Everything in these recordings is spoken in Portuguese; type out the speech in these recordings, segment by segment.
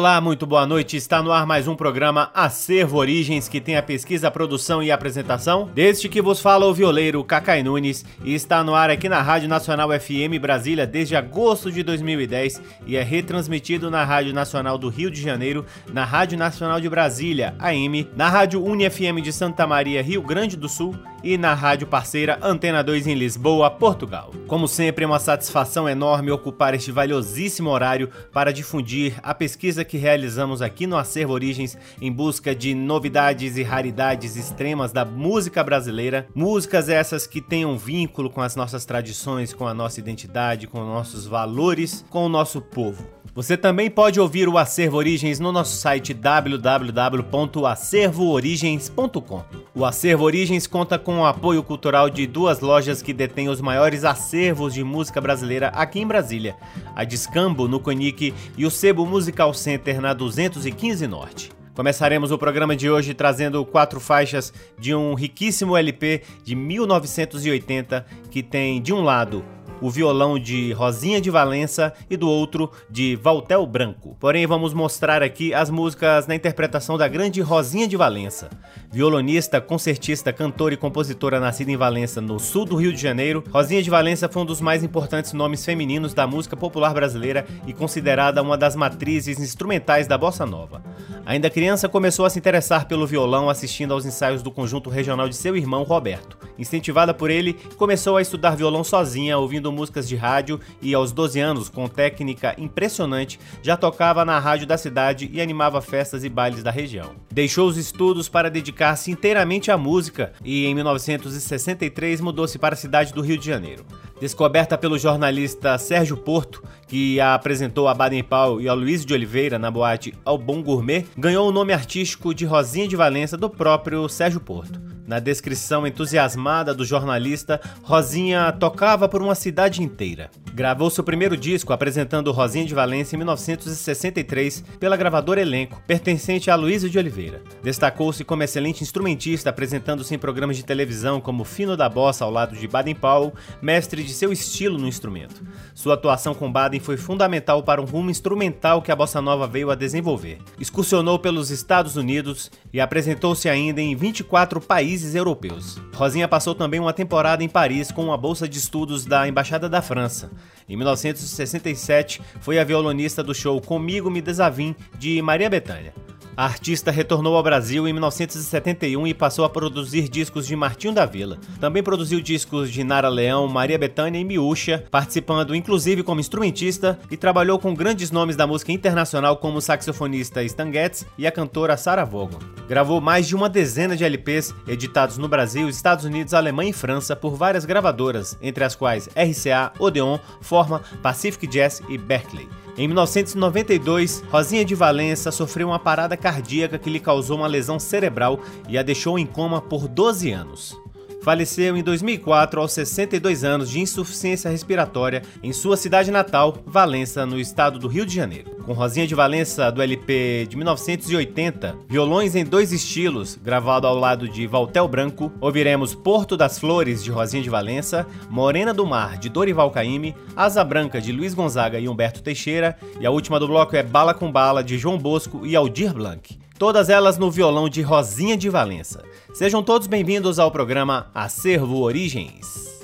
Olá, muito boa noite. Está no ar mais um programa Acervo Origens, que tem a pesquisa, produção e apresentação. Desde que vos fala o violeiro Cacai Nunes e está no ar aqui na Rádio Nacional FM Brasília desde agosto de 2010 e é retransmitido na Rádio Nacional do Rio de Janeiro, na Rádio Nacional de Brasília, AM, na Rádio UniFM de Santa Maria, Rio Grande do Sul e na rádio parceira Antena 2 em Lisboa, Portugal. Como sempre, é uma satisfação enorme ocupar este valiosíssimo horário para difundir a pesquisa que realizamos aqui no Acervo Origens em busca de novidades e raridades extremas da música brasileira. Músicas essas que tenham vínculo com as nossas tradições, com a nossa identidade, com nossos valores, com o nosso povo. Você também pode ouvir o Acervo Origens no nosso site www.acervoorigens.com. O Acervo Origens conta com o apoio cultural de duas lojas que detêm os maiores acervos de música brasileira aqui em Brasília: a Discambo no Conic e o Sebo Musical Center na 215 Norte. Começaremos o programa de hoje trazendo quatro faixas de um riquíssimo LP de 1980 que tem, de um lado, o violão de Rosinha de Valença e do outro de Valtel Branco. Porém, vamos mostrar aqui as músicas na interpretação da grande Rosinha de Valença. Violonista, concertista, cantora e compositora nascida em Valença, no sul do Rio de Janeiro, Rosinha de Valença foi um dos mais importantes nomes femininos da música popular brasileira e considerada uma das matrizes instrumentais da bossa nova. Ainda criança, começou a se interessar pelo violão assistindo aos ensaios do conjunto regional de seu irmão Roberto. Incentivada por ele, começou a estudar violão sozinha, ouvindo músicas de rádio e aos 12 anos, com técnica impressionante, já tocava na rádio da cidade e animava festas e bailes da região. Deixou os estudos para dedicar-se inteiramente à música e em 1963 mudou-se para a cidade do Rio de Janeiro. Descoberta pelo jornalista Sérgio Porto, que a apresentou a Baden Powell e ao Luiz de Oliveira na boate Ao Bom Gourmet, ganhou o nome artístico de Rosinha de Valença do próprio Sérgio Porto. Na descrição entusiasmada do jornalista, Rosinha tocava por uma cidade inteira. Gravou seu primeiro disco apresentando Rosinha de Valença em 1963 pela gravadora Elenco, pertencente a Luísa de Oliveira. Destacou-se como excelente instrumentista, apresentando-se em programas de televisão como Fino da Bossa ao lado de Baden Powell, mestre de seu estilo no instrumento. Sua atuação com Baden foi fundamental para um rumo instrumental que a bossa nova veio a desenvolver. Excursionou pelos Estados Unidos e apresentou-se ainda em 24 países países europeus. Rosinha passou também uma temporada em Paris com uma bolsa de estudos da Embaixada da França. Em 1967, foi a violonista do show Comigo Me Desavim de Maria Bethânia. A artista retornou ao Brasil em 1971 e passou a produzir discos de Martinho da Vila. Também produziu discos de Nara Leão, Maria Bethânia e Miúcha, participando inclusive como instrumentista e trabalhou com grandes nomes da música internacional como o saxofonista Stan Getz e a cantora Sarah Vaughan. Gravou mais de uma dezena de LPs editados no Brasil, Estados Unidos, Alemanha e França por várias gravadoras, entre as quais RCA, Odeon, Forma, Pacific Jazz e Berkeley. Em 1992, Rosinha de Valença sofreu uma parada cardíaca que lhe causou uma lesão cerebral e a deixou em coma por 12 anos faleceu em 2004 aos 62 anos de insuficiência respiratória em sua cidade natal, Valença, no estado do Rio de Janeiro. Com Rosinha de Valença do LP de 1980, Violões em Dois Estilos, gravado ao lado de Valtel Branco, ouviremos Porto das Flores de Rosinha de Valença, Morena do Mar de Dorival Caymmi, Asa Branca de Luiz Gonzaga e Humberto Teixeira, e a última do bloco é Bala com Bala de João Bosco e Aldir Blanc todas elas no violão de Rosinha de Valença. Sejam todos bem-vindos ao programa Acervo Origens.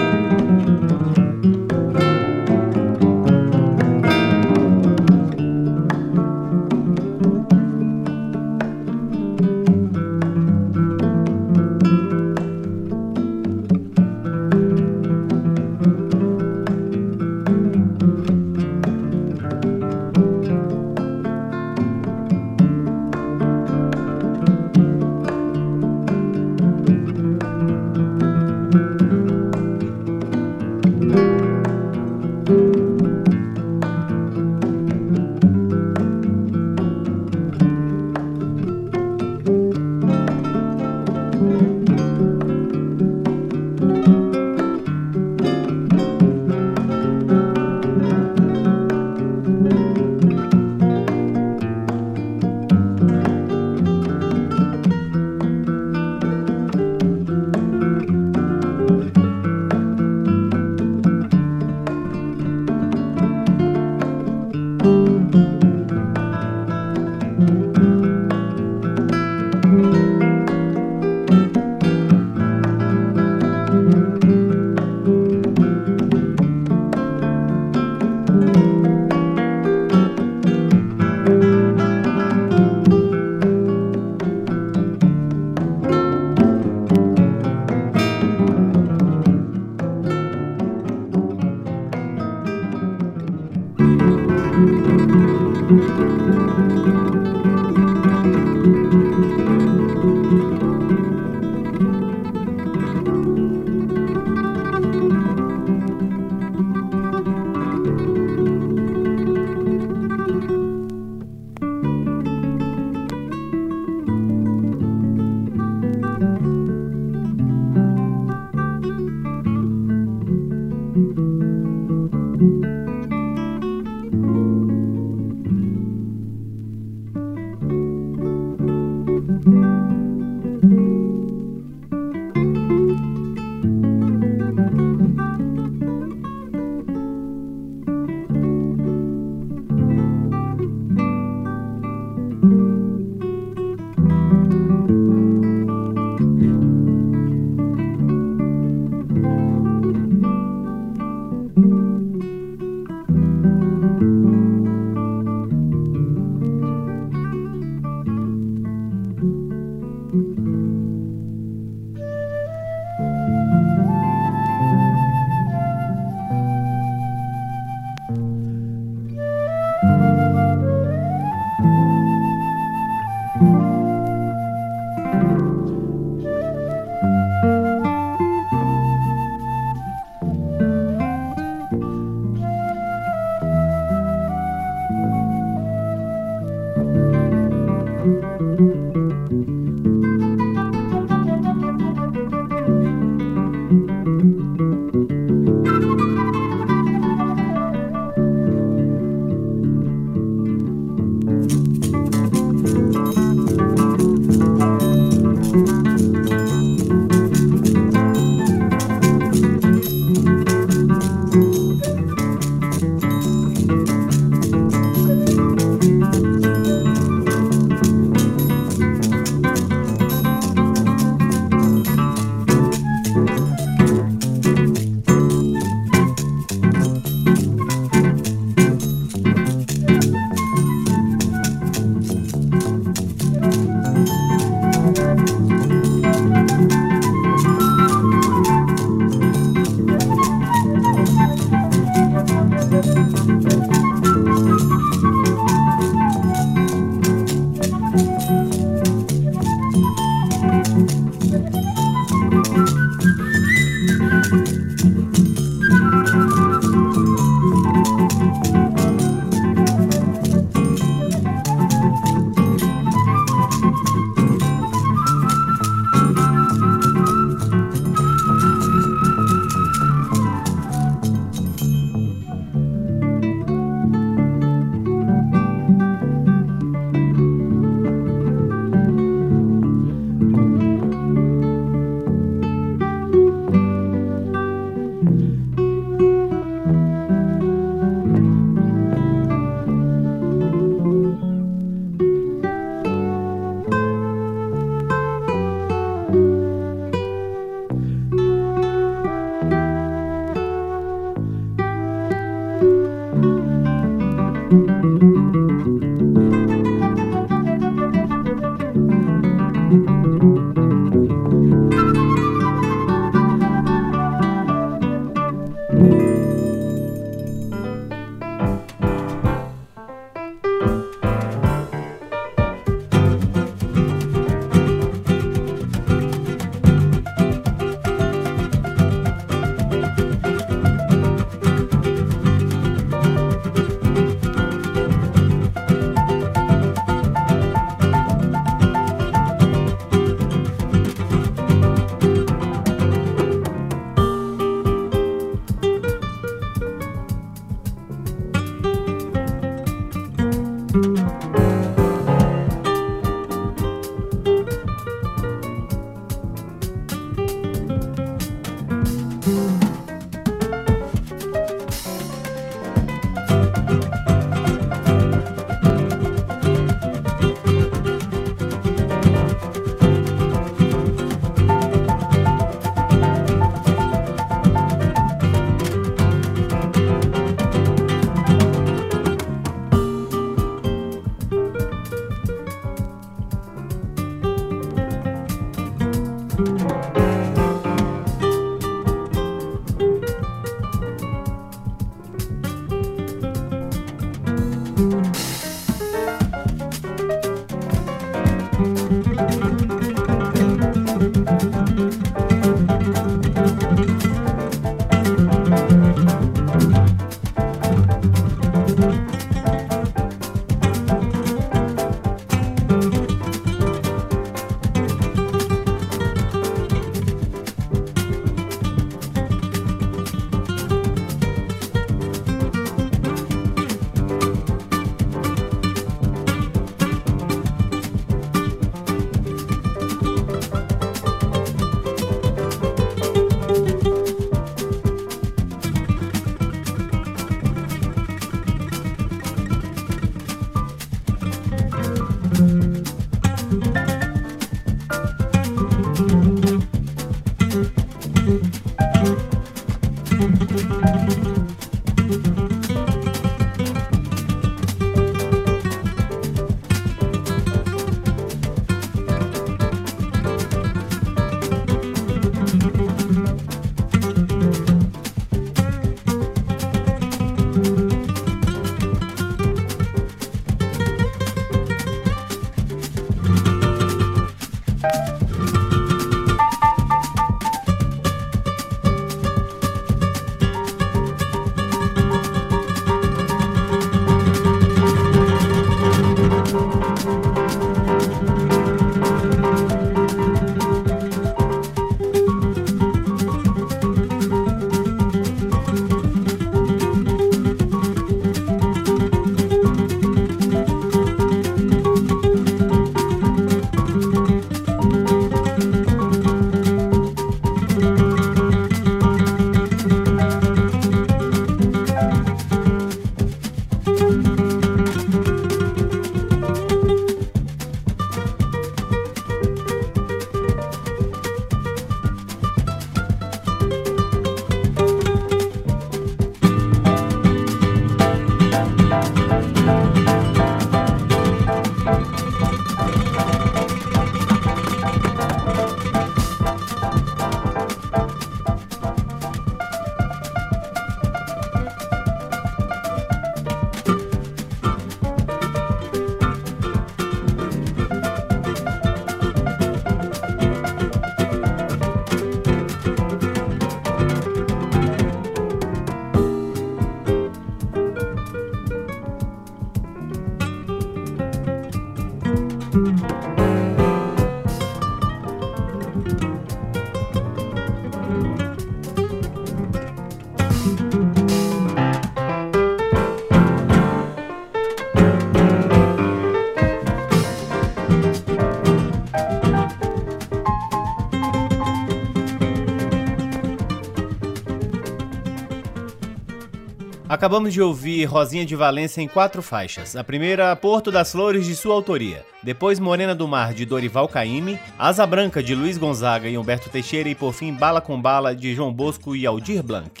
Acabamos de ouvir Rosinha de Valença em quatro faixas. A primeira, Porto das Flores, de sua autoria. Depois, Morena do Mar, de Dorival Caymmi. Asa Branca, de Luiz Gonzaga e Humberto Teixeira. E, por fim, Bala com Bala, de João Bosco e Aldir Blanc.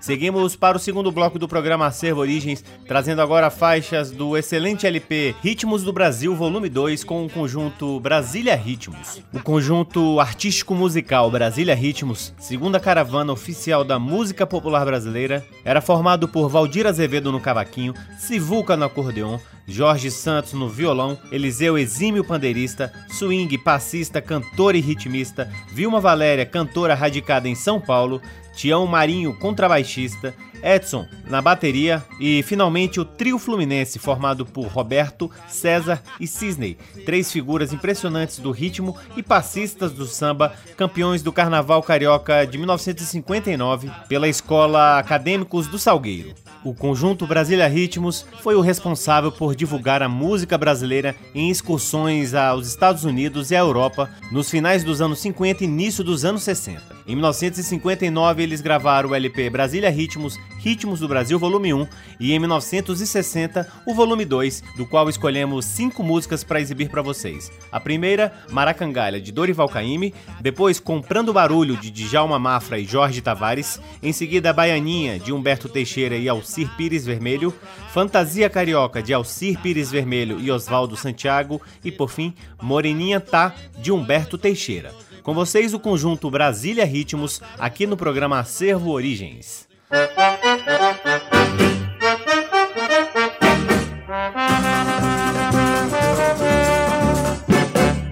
Seguimos para o segundo bloco do programa Acervo Origens, trazendo agora faixas do excelente LP Ritmos do Brasil, volume 2, com o conjunto Brasília Ritmos. O conjunto artístico musical Brasília Ritmos, segunda caravana oficial da música popular brasileira, era formado por Valdir Azevedo no cavaquinho, Sivuca no acordeon, Jorge Santos no violão, Eliseu Exímio pandeirista, swing, passista, cantor e ritmista, Vilma Valéria, cantora radicada em São Paulo, Tião Marinho, contrabaixista, Edson na bateria e finalmente o trio fluminense formado por Roberto, César e Cisney, três figuras impressionantes do ritmo e passistas do samba, campeões do Carnaval Carioca de 1959 pela Escola Acadêmicos do Salgueiro. O conjunto Brasília Ritmos foi o responsável por divulgar a música brasileira em excursões aos Estados Unidos e à Europa nos finais dos anos 50 e início dos anos 60. Em 1959, eles gravaram o LP Brasília Ritmos, Ritmos do Brasil Volume 1 e em 1960 o Volume 2, do qual escolhemos cinco músicas para exibir para vocês. A primeira, Maracangalha, de Dorival Caymmi, depois Comprando Barulho, de Djalma Mafra e Jorge Tavares, em seguida Baianinha, de Humberto Teixeira e Alcir Pires Vermelho, Fantasia Carioca, de Alcir Pires Vermelho e Oswaldo Santiago e, por fim, Moreninha Tá, de Humberto Teixeira. Com vocês, o conjunto Brasília Ritmos, aqui no programa Acervo Origens.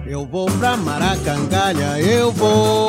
Eu vou pra Maracangalha, eu vou.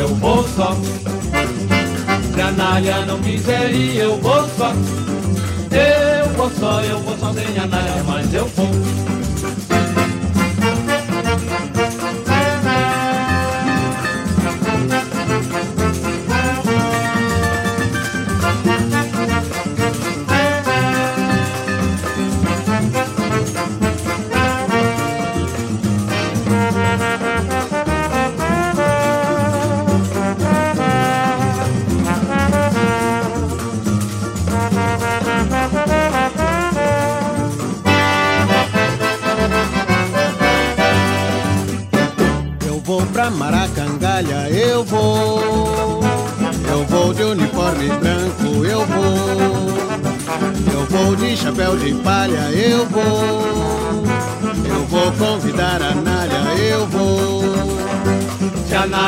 Eu vou só. Se a Nália não quiser ir, eu vou só. Eu vou só, eu vou só sem a mas eu vou.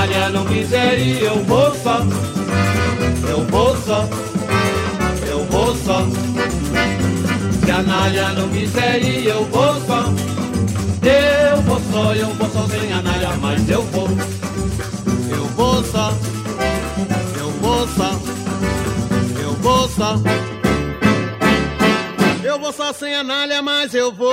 Se a Nália não quiser eu vou só. Eu vou só. Eu vou só. Se a Nália não quiser eu vou só. Eu vou só, eu vou só sem a mas eu vou. Eu vou só, eu vou só, eu vou só. Eu vou só sem a mas eu vou.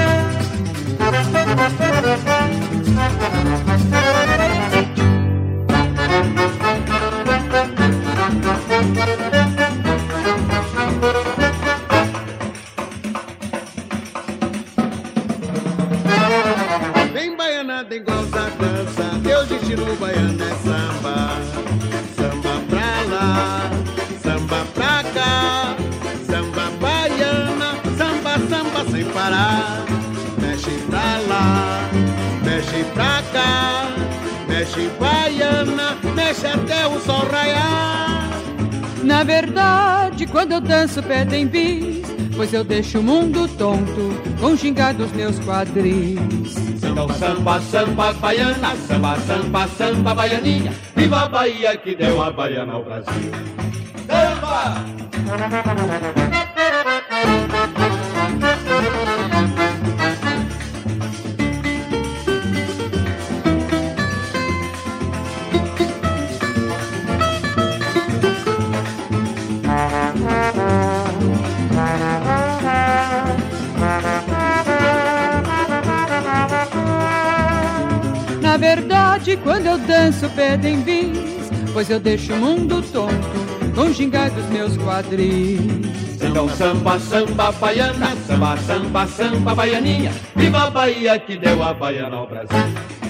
thank you danço pedem bis, pois eu deixo o mundo tonto com gingados meus quadris. Então samba, samba, baiana, samba, samba, samba, baianinha, viva a Bahia que deu a baiana ao Brasil. Samba! Verdade, quando eu danço pedem bis, pois eu deixo o mundo tonto com gingar dos meus quadris. Então samba, samba, baiana, samba, samba, samba, baianinha, viva a Bahia que deu a baiana ao Brasil.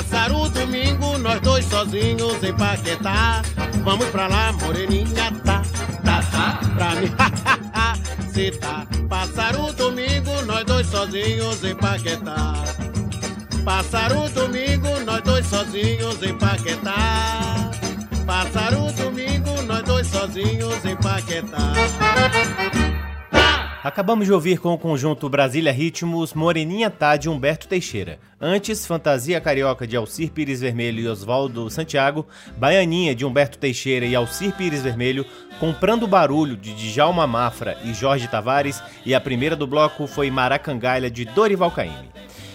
Passar o domingo, nós dois sozinhos em Paquetá. Vamos pra lá, moreninha tá, tá, tá, pra mim, se tá. Passar o domingo, nós dois sozinhos em Paquetá. Passar o domingo, nós dois sozinhos em Paquetá. Passar o domingo, nós dois sozinhos em Paquetá. Acabamos de ouvir com o conjunto Brasília Ritmos Moreninha Tá de Humberto Teixeira. Antes, Fantasia Carioca de Alcir Pires Vermelho e Oswaldo Santiago, Baianinha de Humberto Teixeira e Alcir Pires Vermelho, Comprando Barulho de Djalma Mafra e Jorge Tavares e a primeira do bloco foi Maracangalha de Dorival Caymmi.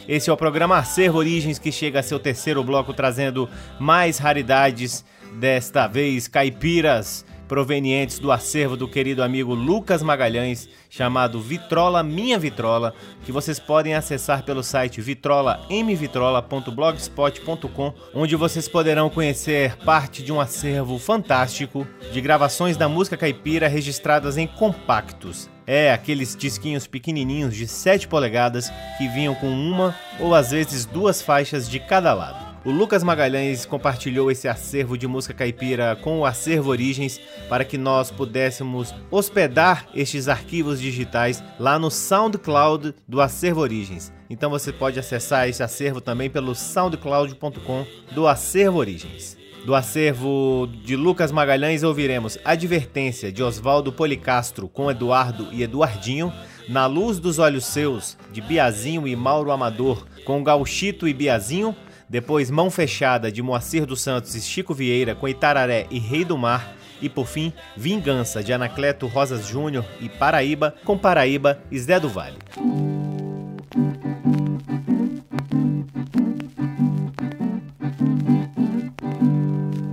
Esse é o programa Acervo Origens que chega a seu terceiro bloco trazendo mais raridades, desta vez caipiras provenientes do acervo do querido amigo Lucas Magalhães, chamado Vitrola Minha Vitrola, que vocês podem acessar pelo site vitrolamvitrola.blogspot.com, onde vocês poderão conhecer parte de um acervo fantástico de gravações da música caipira registradas em compactos. É, aqueles disquinhos pequenininhos de 7 polegadas que vinham com uma ou às vezes duas faixas de cada lado. O Lucas Magalhães compartilhou esse acervo de música caipira com o Acervo Origens para que nós pudéssemos hospedar estes arquivos digitais lá no SoundCloud do Acervo Origens. Então você pode acessar esse acervo também pelo soundcloud.com do Acervo Origens. Do acervo de Lucas Magalhães ouviremos Advertência de Oswaldo Policastro com Eduardo e Eduardinho, Na Luz dos Olhos Seus de Biazinho e Mauro Amador com Gauchito e Biazinho, depois Mão Fechada de Moacir dos Santos e Chico Vieira com Itararé e Rei do Mar, e por fim Vingança de Anacleto Rosas Júnior e Paraíba com Paraíba e Zé do Vale.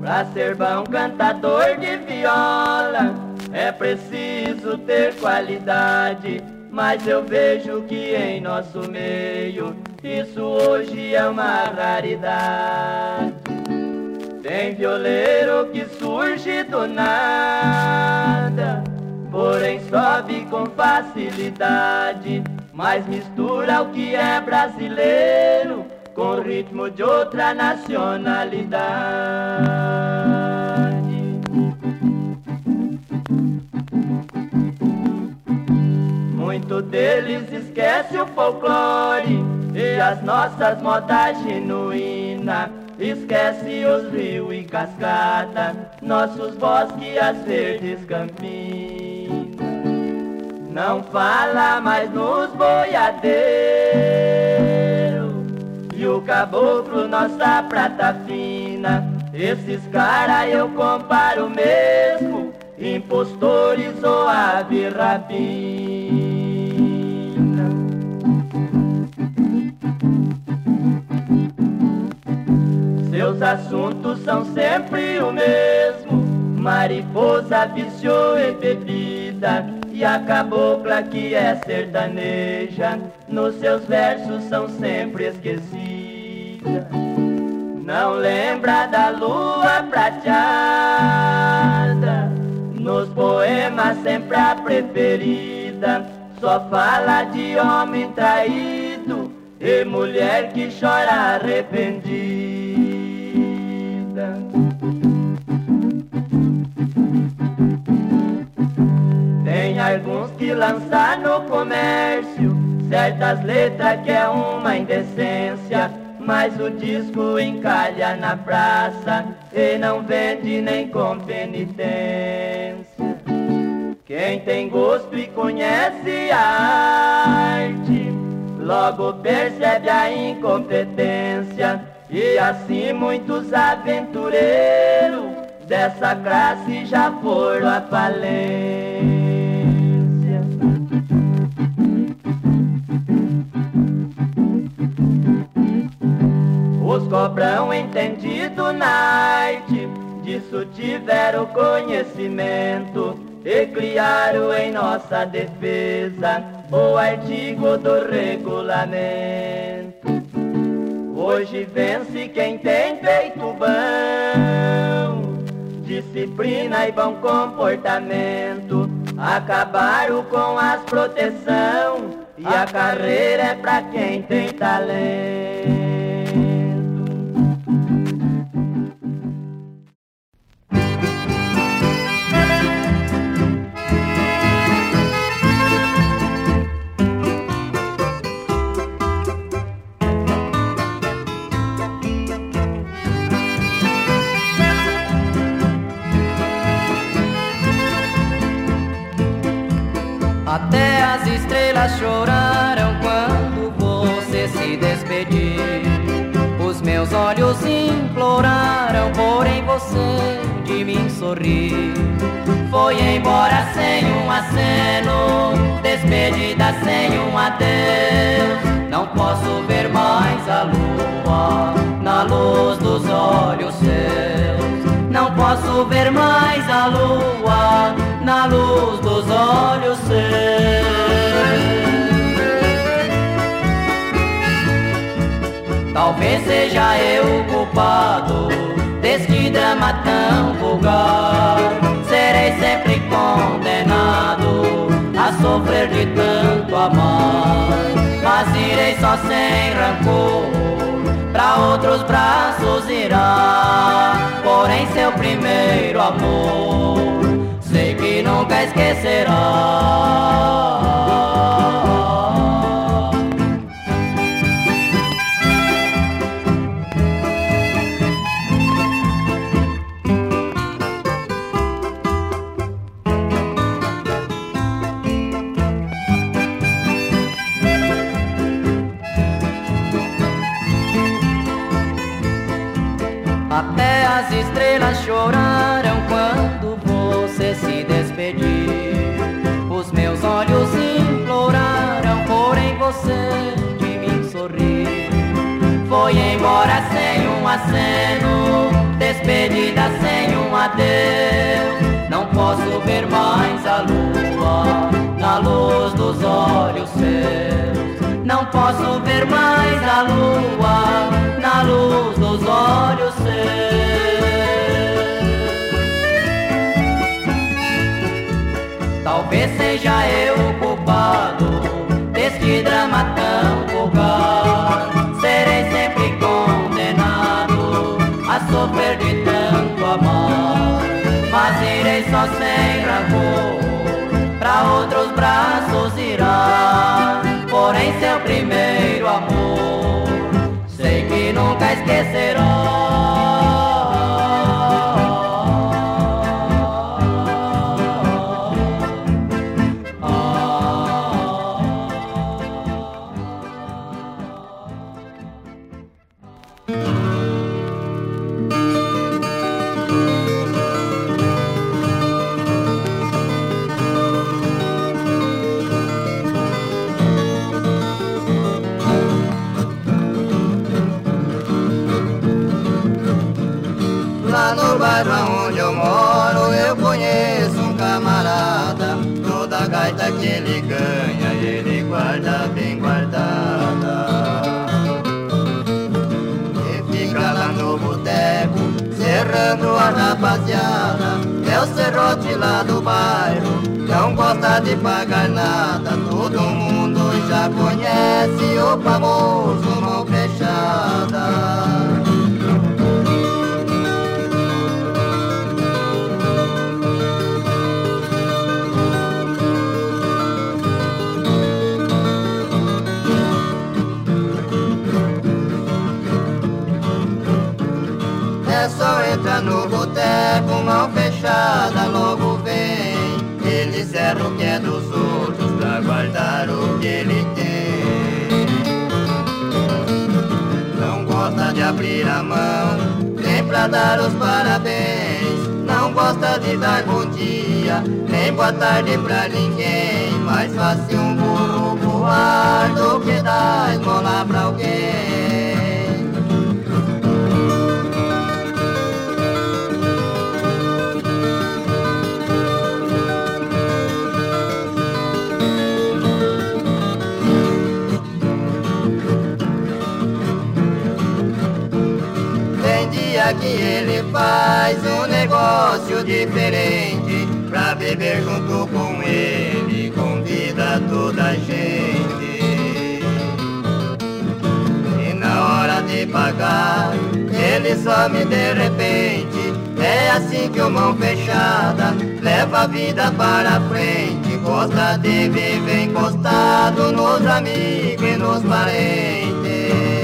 Pra ser bom cantador de viola é preciso ter qualidade. Mas eu vejo que em nosso meio isso hoje é uma raridade. Tem violeiro que surge do nada, porém sobe com facilidade, mas mistura o que é brasileiro com ritmo de outra nacionalidade. Deles esquece o folclore e as nossas modas genuínas. Esquece os rios e cascadas, nossos bosques e as verdes campinas. Não fala mais nos boiadeiros e o caboclo, nossa prata fina. Esses cara eu comparo mesmo, impostores ou ave rapina. Seus assuntos são sempre o mesmo, mariposa, vício e bebida. E a cabocla que é sertaneja, nos seus versos são sempre esquecidos não lembra da lua prateada. Nos poemas sempre a preferida, só fala de homem traído e mulher que chora arrependida. Tem alguns que lançam no comércio certas letras que é uma indecência mas o disco encalha na praça e não vende nem com penitência. Quem tem gosto e conhece a arte, logo percebe a incompetência. E assim muitos aventureiros dessa classe já foram à falência. Os cobrão entendido arte, disso tiveram conhecimento e criaram em nossa defesa o artigo do regulamento. Hoje vence quem tem feito bom, disciplina e bom comportamento. Acabaram com as proteção e a carreira é pra quem tem talento. Estrelas choraram quando você se despediu. Os meus olhos imploraram, porém você de mim sorriu. Foi embora sem um aceno, despedida sem um adeus. Não posso ver mais a lua na luz dos olhos seus. Não posso ver mais a lua na luz dos olhos seus. Talvez seja eu o culpado deste drama tão vulgar. Serei sempre condenado a sofrer de tanto amar. Mas irei só sem rancor pra outros braços porém seu primeiro amor, sei que nunca esquecerá. Foi embora sem um aceno, despedida sem um adeus. Não posso ver mais a lua na luz dos olhos seus. Não posso ver mais a lua na luz dos olhos seus. Talvez seja eu o culpado deste drama tão vulgar. Só sem rancor, pra outros braços irá. Porém, seu primeiro amor, sei que nunca esquecerá. É o serrote lá do bairro não gosta de pagar nada Todo mundo já conhece o famoso mão mão, nem pra dar os parabéns. Não gosta de dar bom dia, nem boa tarde pra ninguém. Mais fácil um burro voar do que dar esmola pra alguém. Que ele faz um negócio diferente Pra beber junto com ele, convida toda a gente. E na hora de pagar, ele some de repente É assim que o mão fechada leva a vida para frente. Gosta de viver encostado nos amigos e nos parentes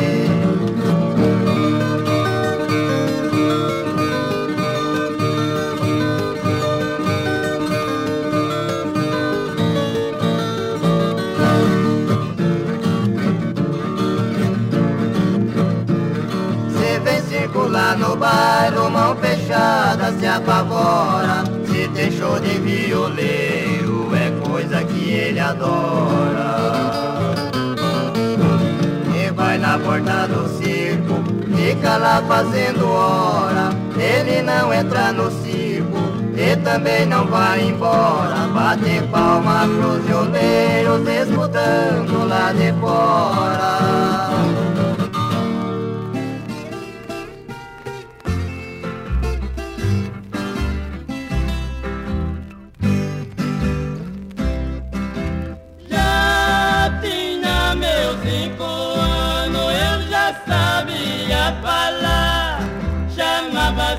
no bairro, mão fechada, se apavora. Se show de violeiro, é coisa que ele adora. E vai na porta do circo, fica lá fazendo hora. Ele não entra no circo, e também não vai embora. Bate palma pros violeiros, escutando lá de fora.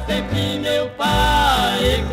Sempre meu pai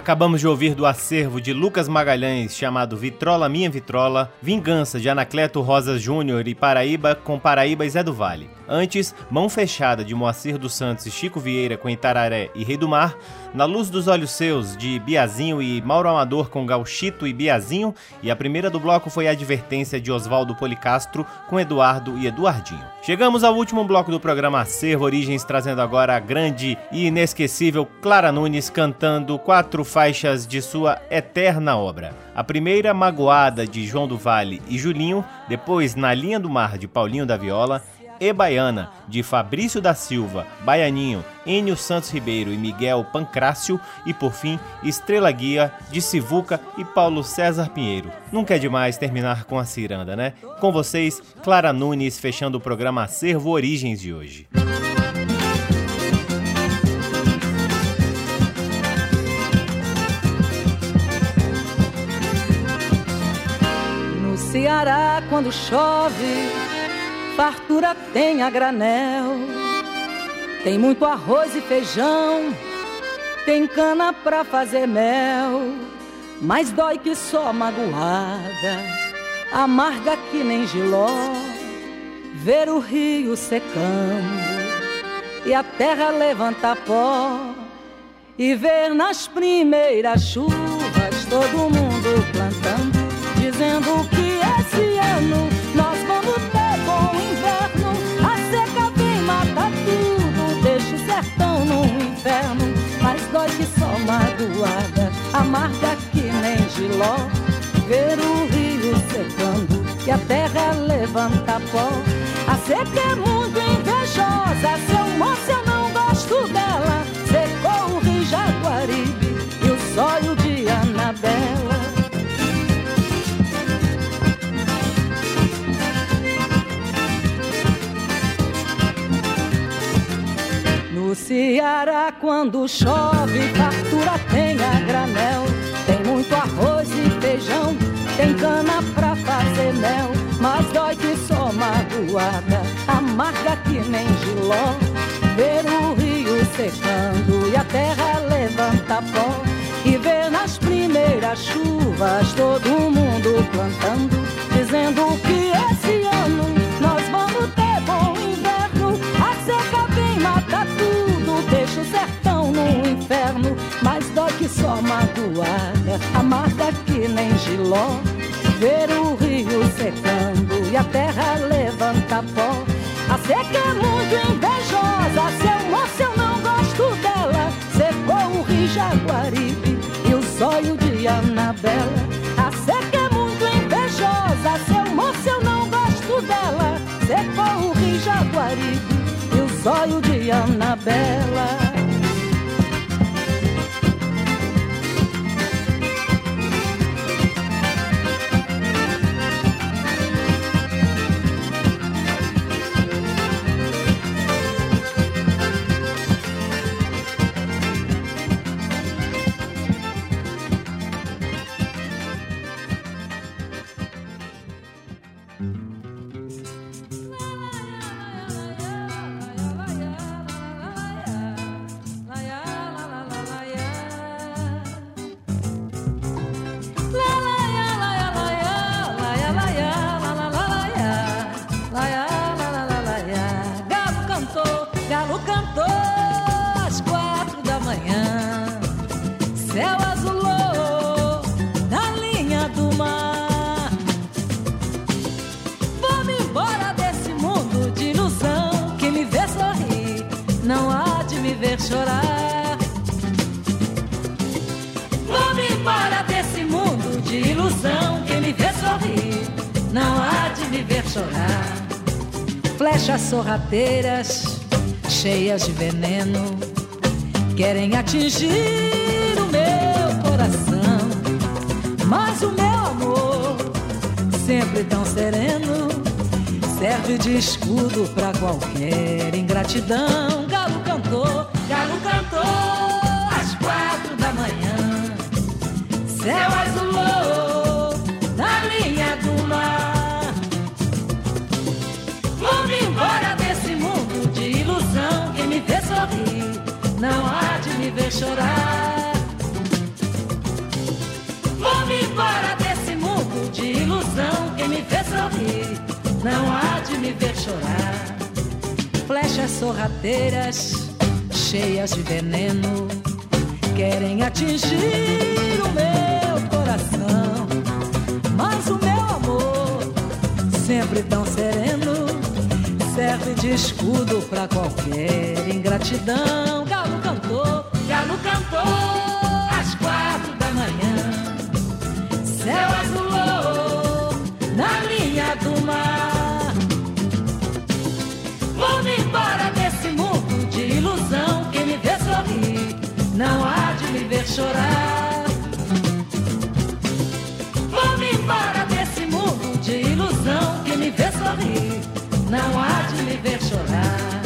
Acabamos de ouvir do acervo de Lucas Magalhães, chamado Vitrola Minha Vitrola, Vingança de Anacleto Rosas Júnior e Paraíba com Paraíba e Zé do Vale. Antes, Mão Fechada de Moacir dos Santos e Chico Vieira com Itararé e Rei do Mar, Na Luz dos Olhos Seus de Biazinho e Mauro Amador com Gauchito e Biazinho, e a primeira do bloco foi a advertência de Oswaldo Policastro com Eduardo e Eduardinho. Chegamos ao último bloco do programa Acervo Origens, trazendo agora a grande e inesquecível Clara Nunes cantando quatro faixas de sua eterna obra. A primeira, Magoada, de João do Vale e Julinho, depois Na Linha do Mar, de Paulinho da Viola, e Baiana, de Fabrício da Silva, Baianinho, Enio Santos Ribeiro e Miguel Pancrácio, e por fim, Estrela Guia, de Sivuca e Paulo César Pinheiro. Nunca é demais terminar com a ciranda, né? Com vocês, Clara Nunes, fechando o programa Acervo Origens de hoje. No Ceará, quando chove, fartura tem a granel. Tem muito arroz e feijão, tem cana pra fazer mel. Mas dói que só magoada, amarga que nem giló. Ver o rio secando e a terra levanta pó. E ver nas primeiras chuvas todo mundo plantando, dizendo que esse ano inferno. Mas dói que só magoada, amarga que nem giló. Ver o rio secando e a terra levanta pó. A seca é muito invejosa, seu moço eu não gosto dela. Ceará, quando chove, fartura tem a granel. Tem muito arroz e feijão, tem cana pra fazer mel. Mas dói que só magoada, amarga que nem giló. Ver o rio secando e a terra levanta pó. E ver nas primeiras chuvas todo mundo plantando, dizendo que esse ano mata tudo, deixa o sertão no inferno. Mas dói que só magoada, amarga que nem giló. Ver o rio secando e a terra levanta pó. A seca é muito invejosa, seu moço eu não gosto dela. Secou o rio Jaguaribe e o zóio de Anabela. A seca é muito invejosa, seu moço eu não gosto dela. Secou o rio Jaguaribe zóio de Anabela. Sorrateiras, cheias de veneno, querem atingir o meu coração. Mas o meu amor, sempre tão sereno, serve de escudo pra qualquer ingratidão. Galo cantou, galo cantou às quatro da manhã. Céu me ver chorar. Vou-me embora desse mundo de ilusão. Quem me vê sorrir, não há de me ver chorar. Flechas sorrateiras, cheias de veneno, querem atingir o meu coração. Mas o meu amor, sempre tão sereno, serve de escudo pra qualquer ingratidão. Não há de me ver chorar. Vou-me embora desse mundo de ilusão. Quem me vê sorrir, não há de me ver chorar.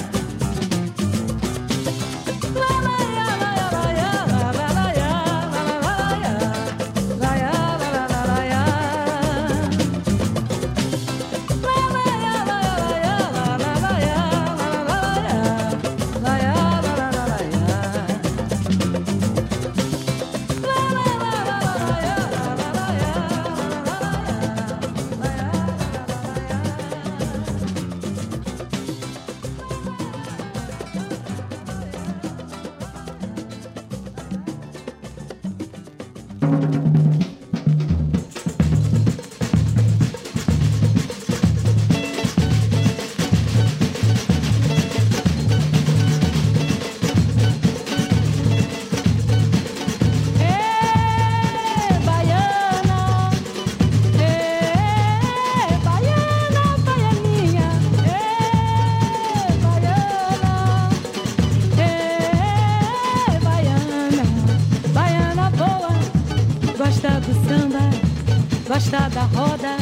Da roda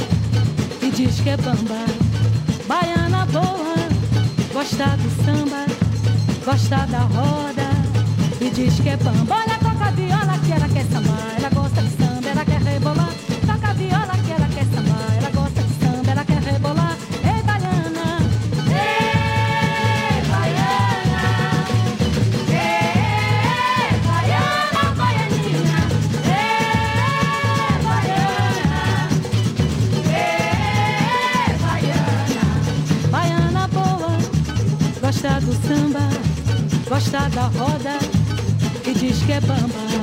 e diz que é bamba. Baiana boa, gosta do samba, gosta da roda e diz que é bamba. Olha a coca viola que ela quer samba, ela gosta de samba, ela quer rebolar. gosta do samba, gosta da roda e diz que é bamba.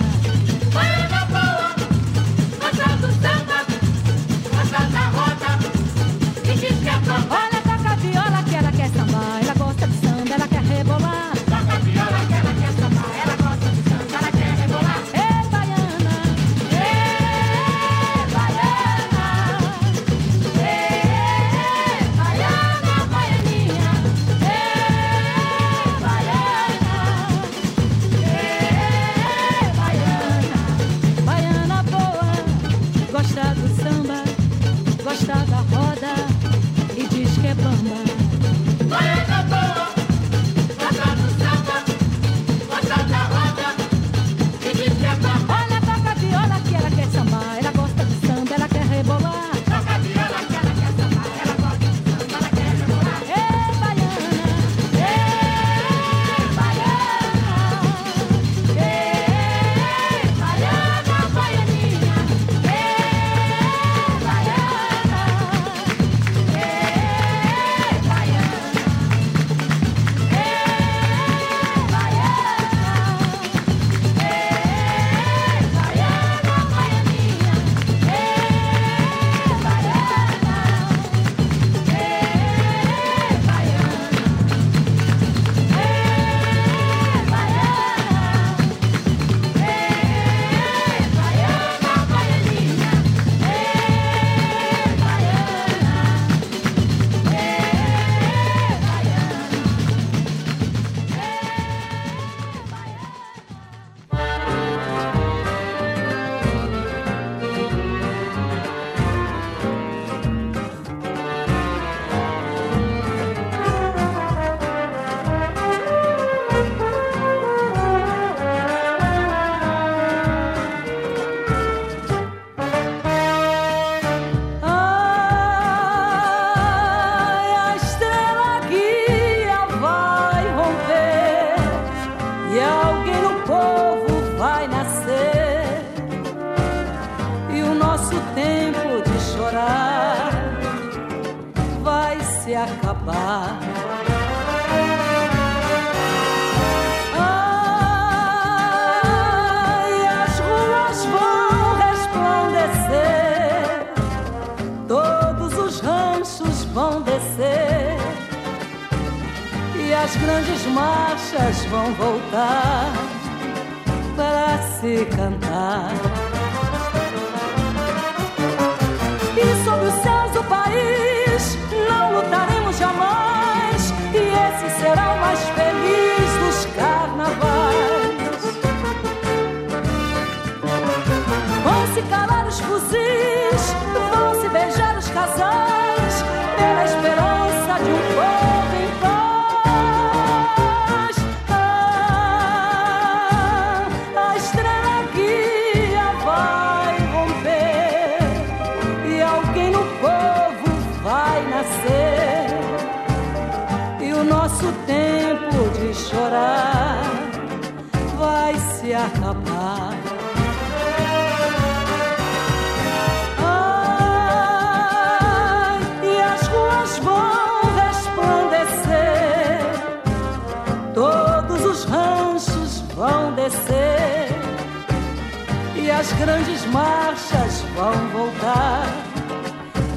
marchas vão voltar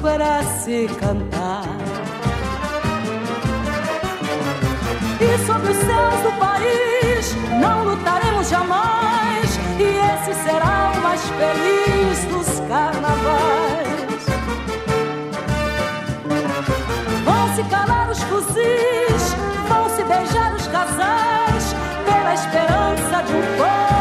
para se cantar. E sobre os céus do país não lutaremos jamais, e esse será o mais feliz dos carnavais. Vão se calar os fuzis, vão se beijar os casais, pela esperança de um povo.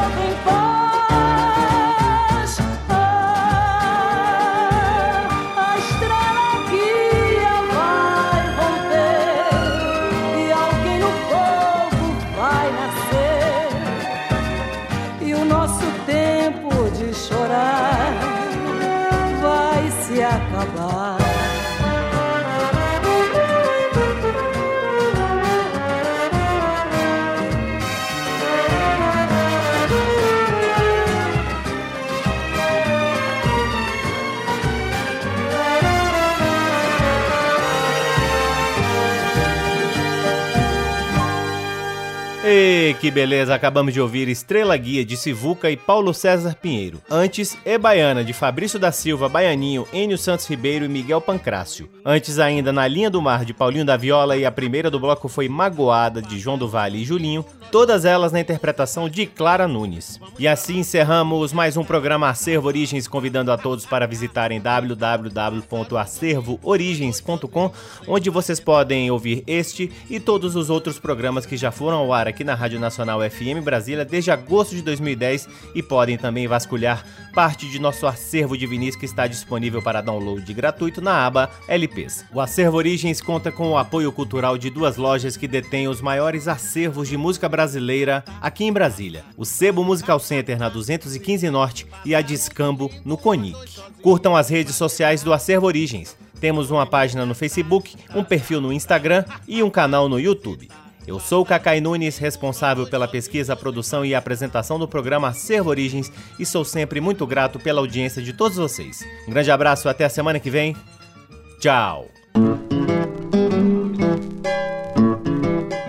Beleza, acabamos de ouvir Estrela Guia de Sivuca e Paulo César Pinheiro. Antes, E Baiana de Fabrício da Silva, Baianinho, Enio Santos Ribeiro e Miguel Pancrácio. Antes ainda, Na Linha do Mar de Paulinho da Viola e a primeira do bloco foi Magoada de João do Vale e Julinho, todas elas na interpretação de Clara Nunes. E assim encerramos mais um programa Acervo Origens, convidando a todos para visitarem www.acervoorigens.com, onde vocês podem ouvir este e todos os outros programas que já foram ao ar aqui na Rádio Nacional FM Brasília desde agosto de 2010 e podem também vasculhar parte de nosso acervo de vinis que está disponível para download gratuito na aba LPs. O Acervo Origens conta com o apoio cultural de duas lojas que detêm os maiores acervos de música brasileira aqui em Brasília: o Sebo Musical Center na 215 Norte e a Discambo no Conic. Curtam as redes sociais do Acervo Origens. Temos uma página no Facebook, um perfil no Instagram e um canal no YouTube. Eu sou Cacai Nunes, responsável pela pesquisa, produção e apresentação do programa Acervo Origens e sou sempre muito grato pela audiência de todos vocês. Um grande abraço, até a semana que vem. Tchau!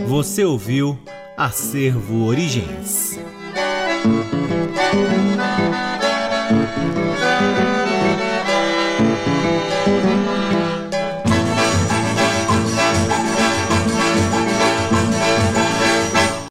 Você ouviu Acervo Origens.